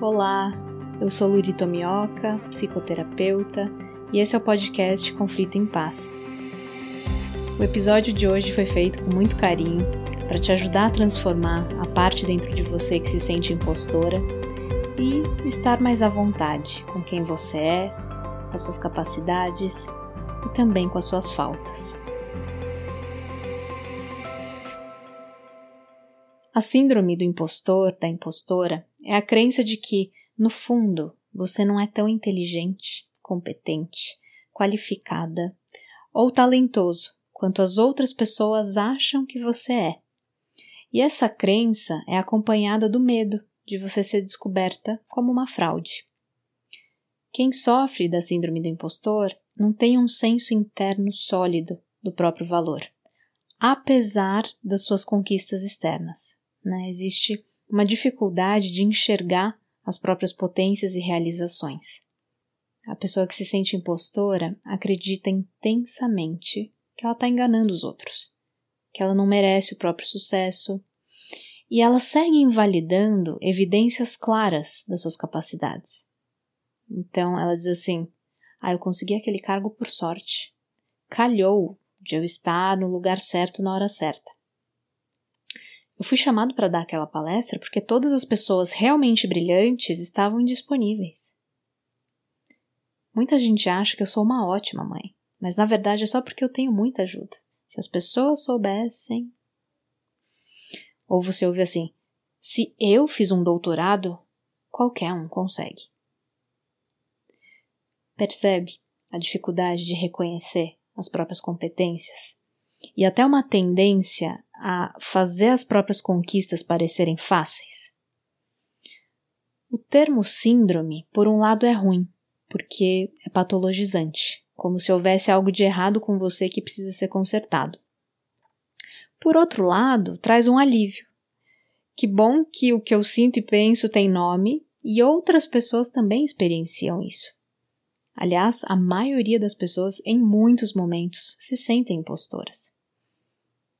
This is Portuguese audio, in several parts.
Olá, eu sou Luri Tomioka, psicoterapeuta, e esse é o podcast Conflito em Paz. O episódio de hoje foi feito com muito carinho para te ajudar a transformar a parte dentro de você que se sente impostora e estar mais à vontade com quem você é, com as suas capacidades e também com as suas faltas. A síndrome do impostor, da impostora, é a crença de que, no fundo, você não é tão inteligente, competente, qualificada ou talentoso quanto as outras pessoas acham que você é. E essa crença é acompanhada do medo de você ser descoberta como uma fraude. Quem sofre da síndrome do impostor não tem um senso interno sólido do próprio valor, apesar das suas conquistas externas. Né? Existe uma dificuldade de enxergar as próprias potências e realizações. A pessoa que se sente impostora acredita intensamente que ela está enganando os outros, que ela não merece o próprio sucesso, e ela segue invalidando evidências claras das suas capacidades. Então ela diz assim: Ah, eu consegui aquele cargo por sorte. Calhou de eu estar no lugar certo na hora certa. Eu fui chamado para dar aquela palestra porque todas as pessoas realmente brilhantes estavam indisponíveis. Muita gente acha que eu sou uma ótima mãe, mas na verdade é só porque eu tenho muita ajuda. Se as pessoas soubessem. Ou você ouve assim: se eu fiz um doutorado, qualquer um consegue. Percebe a dificuldade de reconhecer as próprias competências e até uma tendência a fazer as próprias conquistas parecerem fáceis? O termo síndrome, por um lado, é ruim, porque é patologizante, como se houvesse algo de errado com você que precisa ser consertado. Por outro lado, traz um alívio. Que bom que o que eu sinto e penso tem nome e outras pessoas também experienciam isso. Aliás, a maioria das pessoas, em muitos momentos, se sentem impostoras.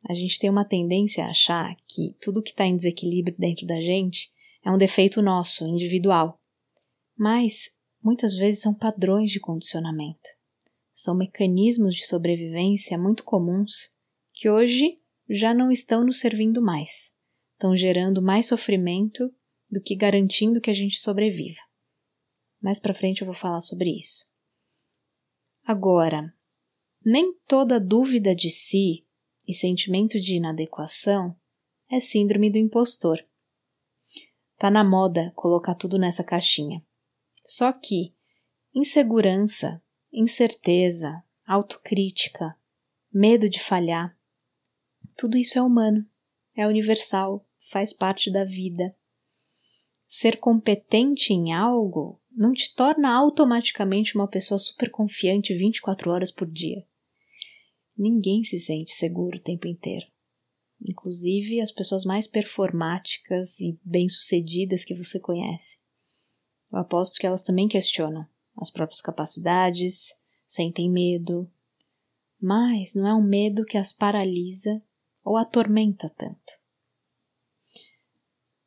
A gente tem uma tendência a achar que tudo que está em desequilíbrio dentro da gente é um defeito nosso, individual. Mas muitas vezes são padrões de condicionamento. São mecanismos de sobrevivência muito comuns que hoje já não estão nos servindo mais. Estão gerando mais sofrimento do que garantindo que a gente sobreviva. Mais para frente eu vou falar sobre isso. Agora, nem toda dúvida de si e sentimento de inadequação é síndrome do impostor. Tá na moda colocar tudo nessa caixinha. Só que insegurança, incerteza, autocrítica, medo de falhar, tudo isso é humano, é universal, faz parte da vida. Ser competente em algo não te torna automaticamente uma pessoa super confiante 24 horas por dia. Ninguém se sente seguro o tempo inteiro. Inclusive as pessoas mais performáticas e bem-sucedidas que você conhece. Eu aposto que elas também questionam as próprias capacidades, sentem medo. Mas não é um medo que as paralisa ou atormenta tanto.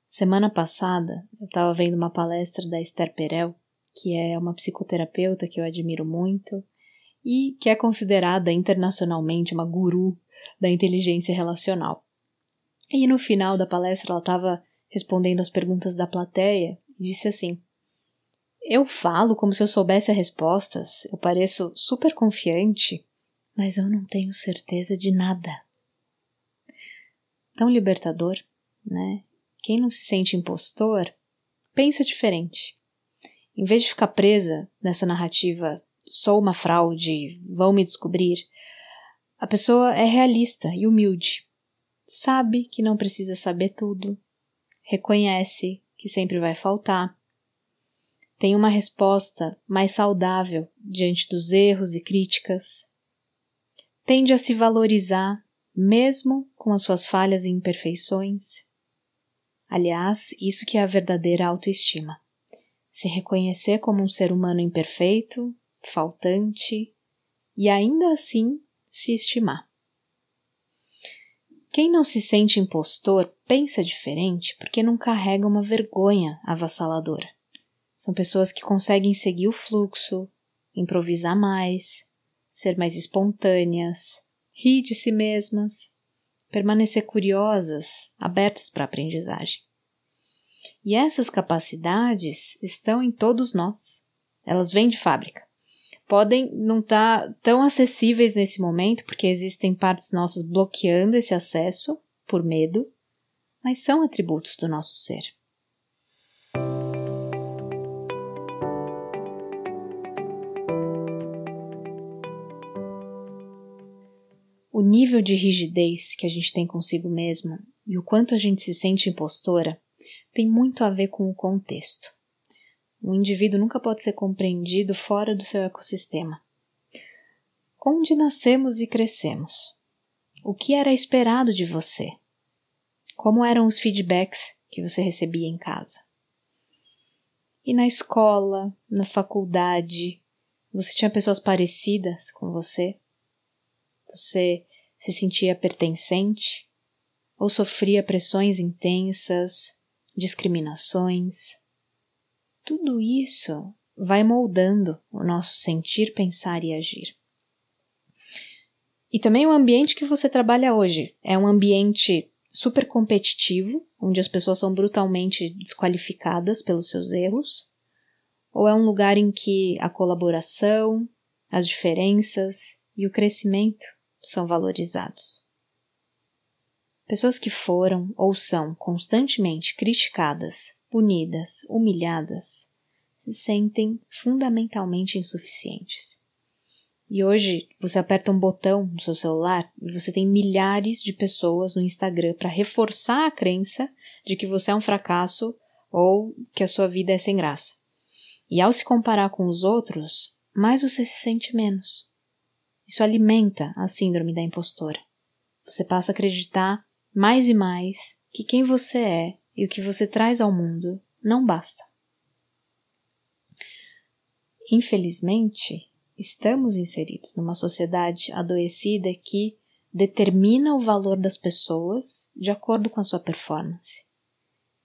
Semana passada eu estava vendo uma palestra da Esther Perel, que é uma psicoterapeuta que eu admiro muito e que é considerada internacionalmente uma guru da inteligência relacional. E no final da palestra ela estava respondendo as perguntas da plateia e disse assim: Eu falo como se eu soubesse as respostas, eu pareço super confiante, mas eu não tenho certeza de nada. Tão libertador, né? Quem não se sente impostor, pensa diferente. Em vez de ficar presa nessa narrativa sou uma fraude, vão me descobrir. A pessoa é realista e humilde. Sabe que não precisa saber tudo. Reconhece que sempre vai faltar. Tem uma resposta mais saudável diante dos erros e críticas. Tende a se valorizar, mesmo com as suas falhas e imperfeições. Aliás, isso que é a verdadeira autoestima. Se reconhecer como um ser humano imperfeito, faltante e ainda assim se estimar. Quem não se sente impostor pensa diferente porque não carrega uma vergonha avassaladora. São pessoas que conseguem seguir o fluxo, improvisar mais, ser mais espontâneas, rir de si mesmas, permanecer curiosas, abertas para a aprendizagem. E essas capacidades estão em todos nós. Elas vêm de fábrica. Podem não estar tá tão acessíveis nesse momento, porque existem partes nossas bloqueando esse acesso por medo, mas são atributos do nosso ser. O nível de rigidez que a gente tem consigo mesmo e o quanto a gente se sente impostora tem muito a ver com o contexto. Um indivíduo nunca pode ser compreendido fora do seu ecossistema. Onde nascemos e crescemos? O que era esperado de você? Como eram os feedbacks que você recebia em casa? E na escola, na faculdade, você tinha pessoas parecidas com você? Você se sentia pertencente? Ou sofria pressões intensas, discriminações. Tudo isso vai moldando o nosso sentir, pensar e agir. E também o ambiente que você trabalha hoje é um ambiente super competitivo, onde as pessoas são brutalmente desqualificadas pelos seus erros, ou é um lugar em que a colaboração, as diferenças e o crescimento são valorizados. Pessoas que foram ou são constantemente criticadas, punidas, humilhadas, se sentem fundamentalmente insuficientes. E hoje você aperta um botão no seu celular e você tem milhares de pessoas no Instagram para reforçar a crença de que você é um fracasso ou que a sua vida é sem graça. E ao se comparar com os outros, mais você se sente menos. Isso alimenta a síndrome da impostora. Você passa a acreditar mais e mais que quem você é e o que você traz ao mundo não basta. Infelizmente, estamos inseridos numa sociedade adoecida que determina o valor das pessoas de acordo com a sua performance.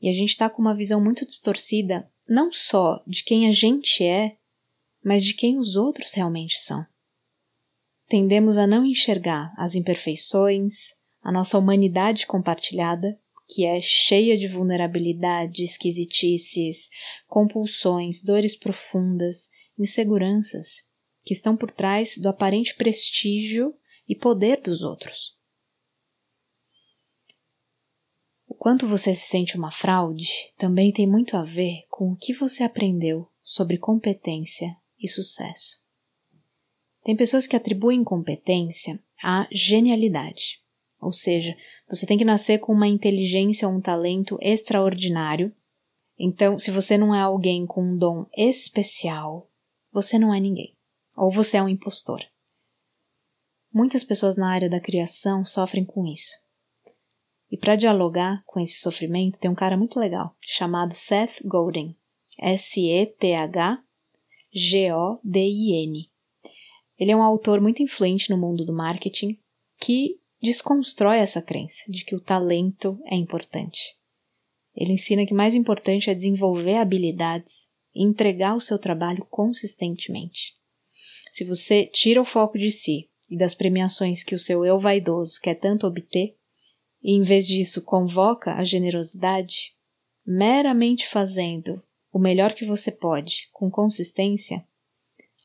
E a gente está com uma visão muito distorcida não só de quem a gente é, mas de quem os outros realmente são. Tendemos a não enxergar as imperfeições, a nossa humanidade compartilhada, que é cheia de vulnerabilidade, esquisitices, compulsões, dores profundas, inseguranças, que estão por trás do aparente prestígio e poder dos outros. O quanto você se sente uma fraude também tem muito a ver com o que você aprendeu sobre competência e sucesso. Tem pessoas que atribuem competência à genialidade ou seja, você tem que nascer com uma inteligência ou um talento extraordinário. Então, se você não é alguém com um dom especial, você não é ninguém. Ou você é um impostor. Muitas pessoas na área da criação sofrem com isso. E para dialogar com esse sofrimento, tem um cara muito legal chamado Seth Godin. S-E-T-H-G-O-D-I-N. Ele é um autor muito influente no mundo do marketing que desconstrói essa crença de que o talento é importante. Ele ensina que mais importante é desenvolver habilidades e entregar o seu trabalho consistentemente. Se você tira o foco de si e das premiações que o seu eu vaidoso quer tanto obter, e em vez disso convoca a generosidade, meramente fazendo o melhor que você pode, com consistência,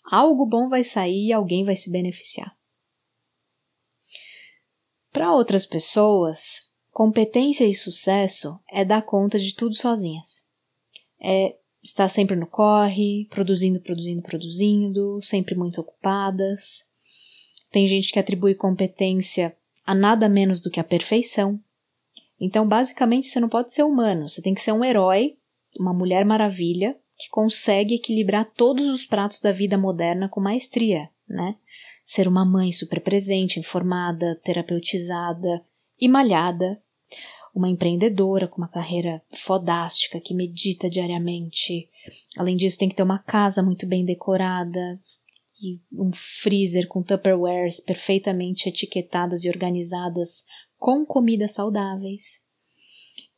algo bom vai sair e alguém vai se beneficiar. Para outras pessoas, competência e sucesso é dar conta de tudo sozinhas. É estar sempre no corre, produzindo, produzindo, produzindo, sempre muito ocupadas. Tem gente que atribui competência a nada menos do que a perfeição. Então, basicamente, você não pode ser humano, você tem que ser um herói, uma mulher maravilha, que consegue equilibrar todos os pratos da vida moderna com maestria, né? Ser uma mãe super presente, informada, terapeutizada e malhada, uma empreendedora com uma carreira fodástica que medita diariamente. Além disso, tem que ter uma casa muito bem decorada e um freezer com Tupperwares perfeitamente etiquetadas e organizadas com comidas saudáveis.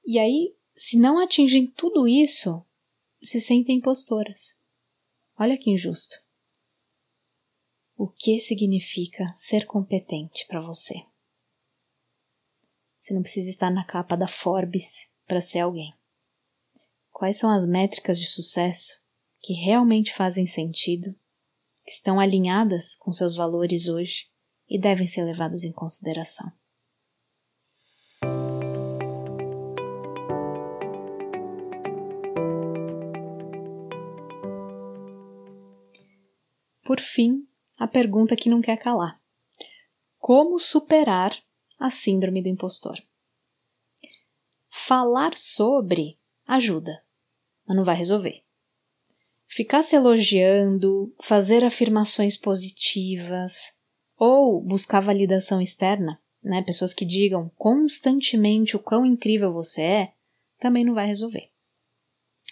E aí, se não atingem tudo isso, se sentem impostoras. Olha que injusto. O que significa ser competente para você? Você não precisa estar na capa da Forbes para ser alguém. Quais são as métricas de sucesso que realmente fazem sentido, que estão alinhadas com seus valores hoje e devem ser levadas em consideração? Por fim, a pergunta que não quer calar: Como superar a síndrome do impostor? Falar sobre ajuda, mas não vai resolver. Ficar se elogiando, fazer afirmações positivas ou buscar validação externa, né, pessoas que digam constantemente o quão incrível você é, também não vai resolver.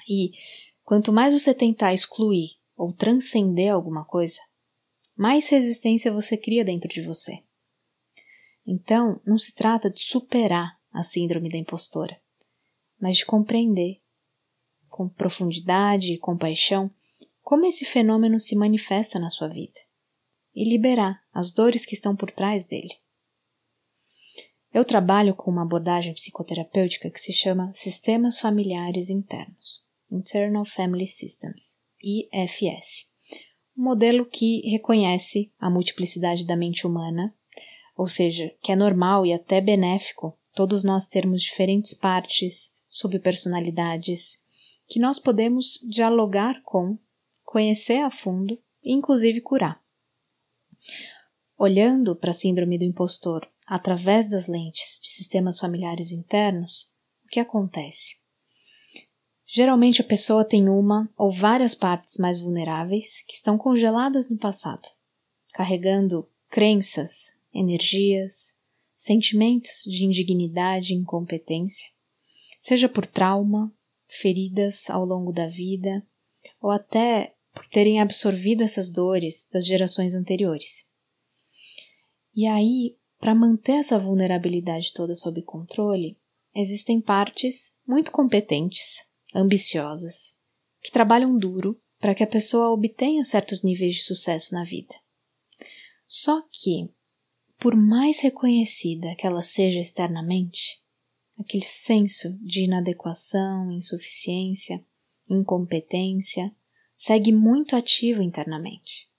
E quanto mais você tentar excluir ou transcender alguma coisa, mais resistência você cria dentro de você. Então, não se trata de superar a síndrome da impostora, mas de compreender com profundidade e compaixão como esse fenômeno se manifesta na sua vida e liberar as dores que estão por trás dele. Eu trabalho com uma abordagem psicoterapêutica que se chama Sistemas Familiares Internos, Internal Family Systems. IFS, um modelo que reconhece a multiplicidade da mente humana, ou seja, que é normal e até benéfico todos nós termos diferentes partes, subpersonalidades, que nós podemos dialogar com, conhecer a fundo e inclusive curar. Olhando para a síndrome do impostor através das lentes de sistemas familiares internos, o que acontece? Geralmente a pessoa tem uma ou várias partes mais vulneráveis que estão congeladas no passado, carregando crenças, energias, sentimentos de indignidade e incompetência, seja por trauma, feridas ao longo da vida, ou até por terem absorvido essas dores das gerações anteriores. E aí, para manter essa vulnerabilidade toda sob controle, existem partes muito competentes ambiciosas, que trabalham duro para que a pessoa obtenha certos níveis de sucesso na vida. Só que, por mais reconhecida que ela seja externamente, aquele senso de inadequação, insuficiência, incompetência segue muito ativo internamente.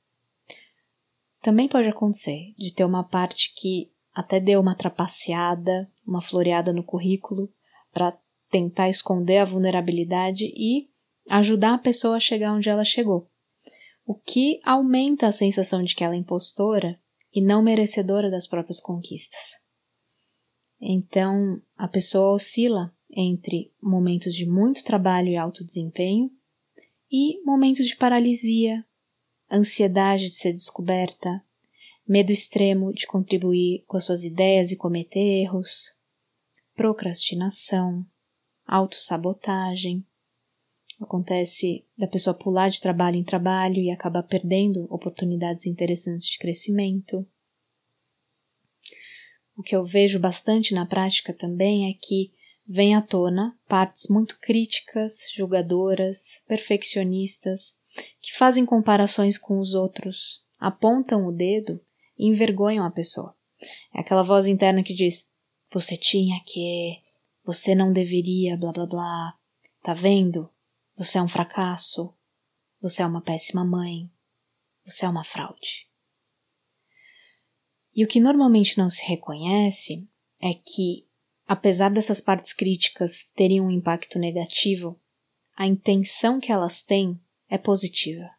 Também pode acontecer de ter uma parte que até deu uma trapaceada, uma floreada no currículo para tentar esconder a vulnerabilidade e ajudar a pessoa a chegar onde ela chegou. O que aumenta a sensação de que ela é impostora e não merecedora das próprias conquistas. Então, a pessoa oscila entre momentos de muito trabalho e alto desempenho e momentos de paralisia, ansiedade de ser descoberta, medo extremo de contribuir com as suas ideias e cometer erros, procrastinação, autossabotagem. Acontece da pessoa pular de trabalho em trabalho e acabar perdendo oportunidades interessantes de crescimento. O que eu vejo bastante na prática também é que vem à tona partes muito críticas, julgadoras, perfeccionistas, que fazem comparações com os outros, apontam o dedo e envergonham a pessoa. É aquela voz interna que diz: Você tinha que, você não deveria, blá blá blá. Tá vendo? Você é um fracasso. Você é uma péssima mãe. Você é uma fraude. E o que normalmente não se reconhece é que, apesar dessas partes críticas terem um impacto negativo, a intenção que elas têm é positiva.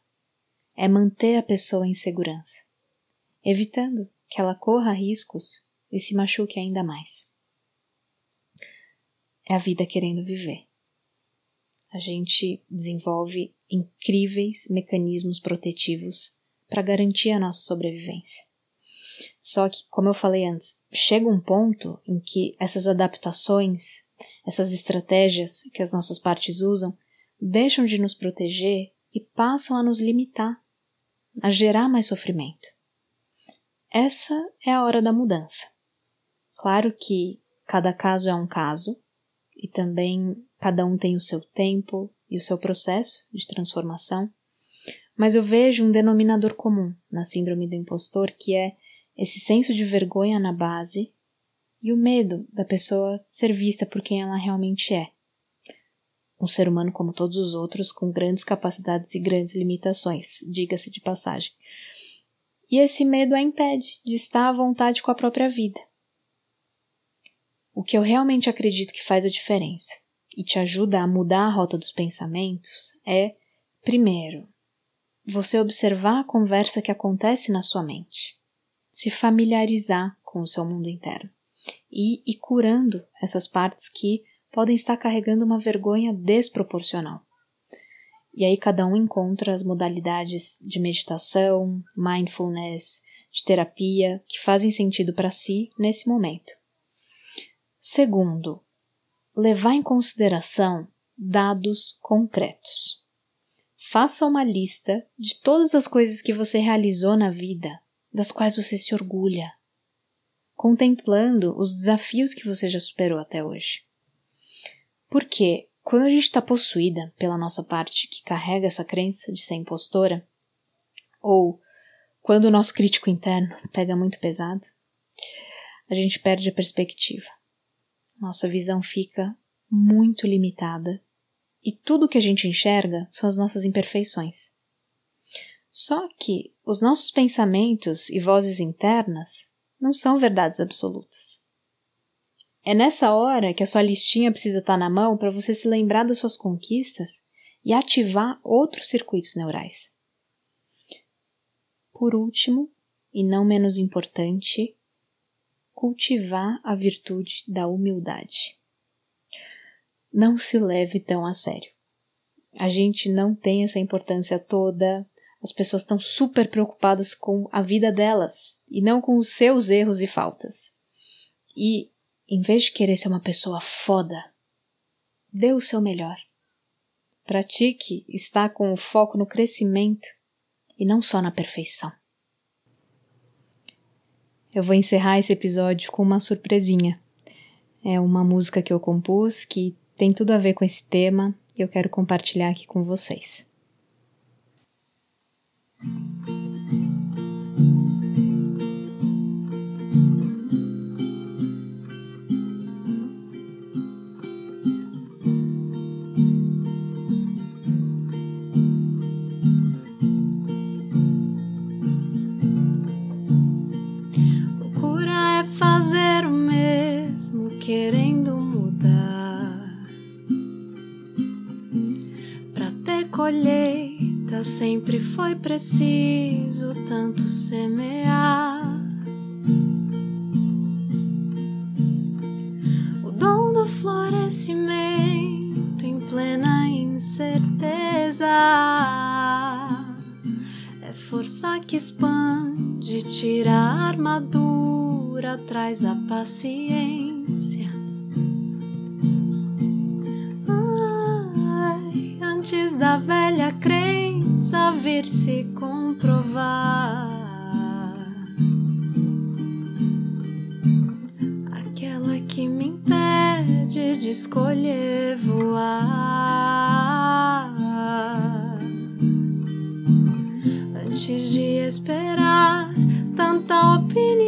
É manter a pessoa em segurança, evitando que ela corra riscos e se machuque ainda mais é a vida querendo viver. A gente desenvolve incríveis mecanismos protetivos para garantir a nossa sobrevivência. Só que, como eu falei antes, chega um ponto em que essas adaptações, essas estratégias que as nossas partes usam, deixam de nos proteger e passam a nos limitar, a gerar mais sofrimento. Essa é a hora da mudança. Claro que cada caso é um caso, e também cada um tem o seu tempo e o seu processo de transformação. Mas eu vejo um denominador comum na síndrome do impostor que é esse senso de vergonha na base e o medo da pessoa ser vista por quem ela realmente é. Um ser humano como todos os outros, com grandes capacidades e grandes limitações, diga-se de passagem. E esse medo a impede de estar à vontade com a própria vida. O que eu realmente acredito que faz a diferença e te ajuda a mudar a rota dos pensamentos é, primeiro, você observar a conversa que acontece na sua mente, se familiarizar com o seu mundo interno e ir curando essas partes que podem estar carregando uma vergonha desproporcional. E aí cada um encontra as modalidades de meditação, mindfulness, de terapia que fazem sentido para si nesse momento. Segundo, levar em consideração dados concretos. Faça uma lista de todas as coisas que você realizou na vida, das quais você se orgulha, contemplando os desafios que você já superou até hoje. Porque quando a gente está possuída pela nossa parte que carrega essa crença de ser impostora, ou quando o nosso crítico interno pega muito pesado, a gente perde a perspectiva. Nossa visão fica muito limitada e tudo que a gente enxerga são as nossas imperfeições. Só que os nossos pensamentos e vozes internas não são verdades absolutas. É nessa hora que a sua listinha precisa estar na mão para você se lembrar das suas conquistas e ativar outros circuitos neurais. Por último, e não menos importante, cultivar a virtude da humildade. Não se leve tão a sério. A gente não tem essa importância toda, as pessoas estão super preocupadas com a vida delas e não com os seus erros e faltas. E, em vez de querer ser uma pessoa foda, dê o seu melhor. Pratique estar com o foco no crescimento e não só na perfeição. Eu vou encerrar esse episódio com uma surpresinha. É uma música que eu compus que tem tudo a ver com esse tema e eu quero compartilhar aqui com vocês. Sempre foi preciso tanto semear. O dom do florescimento em plena incerteza é força que expande, tira a armadura, traz a paciência. Ai, antes da velha vir se comprovar. Aquela que me impede de escolher voar. Antes de esperar tanta opinião.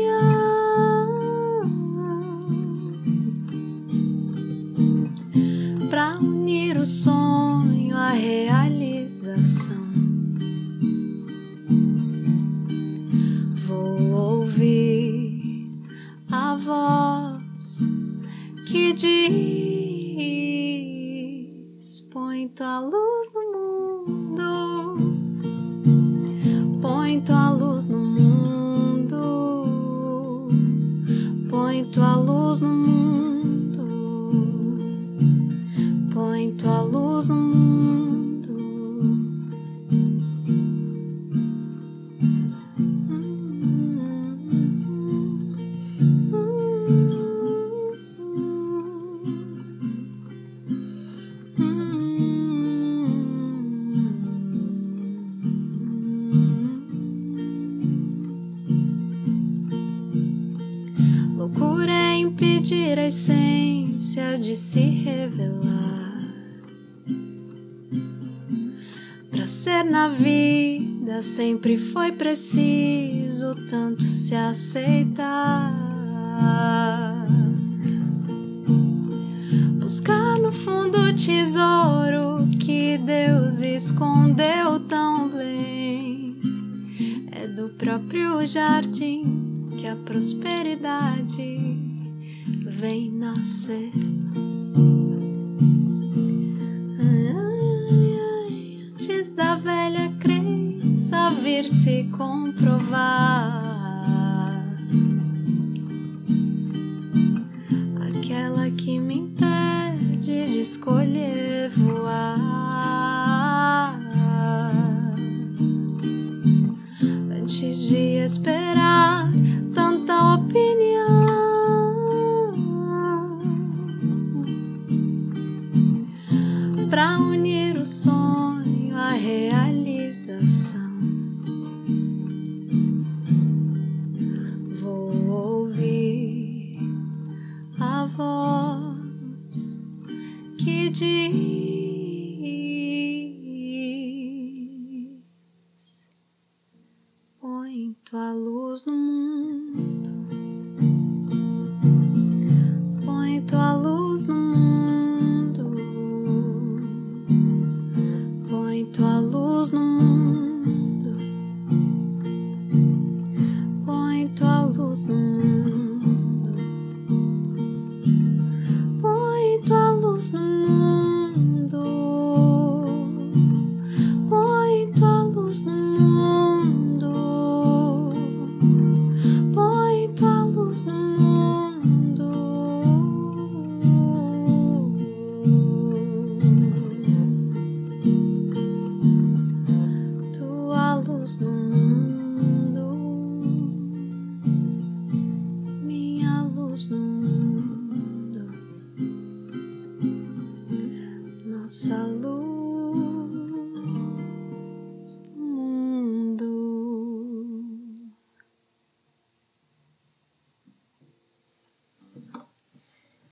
Sempre foi preciso tanto se aceitar. Buscar no fundo o tesouro que Deus escondeu tão bem. É do próprio jardim que a prosperidade vem nascer. Vir se comprovar.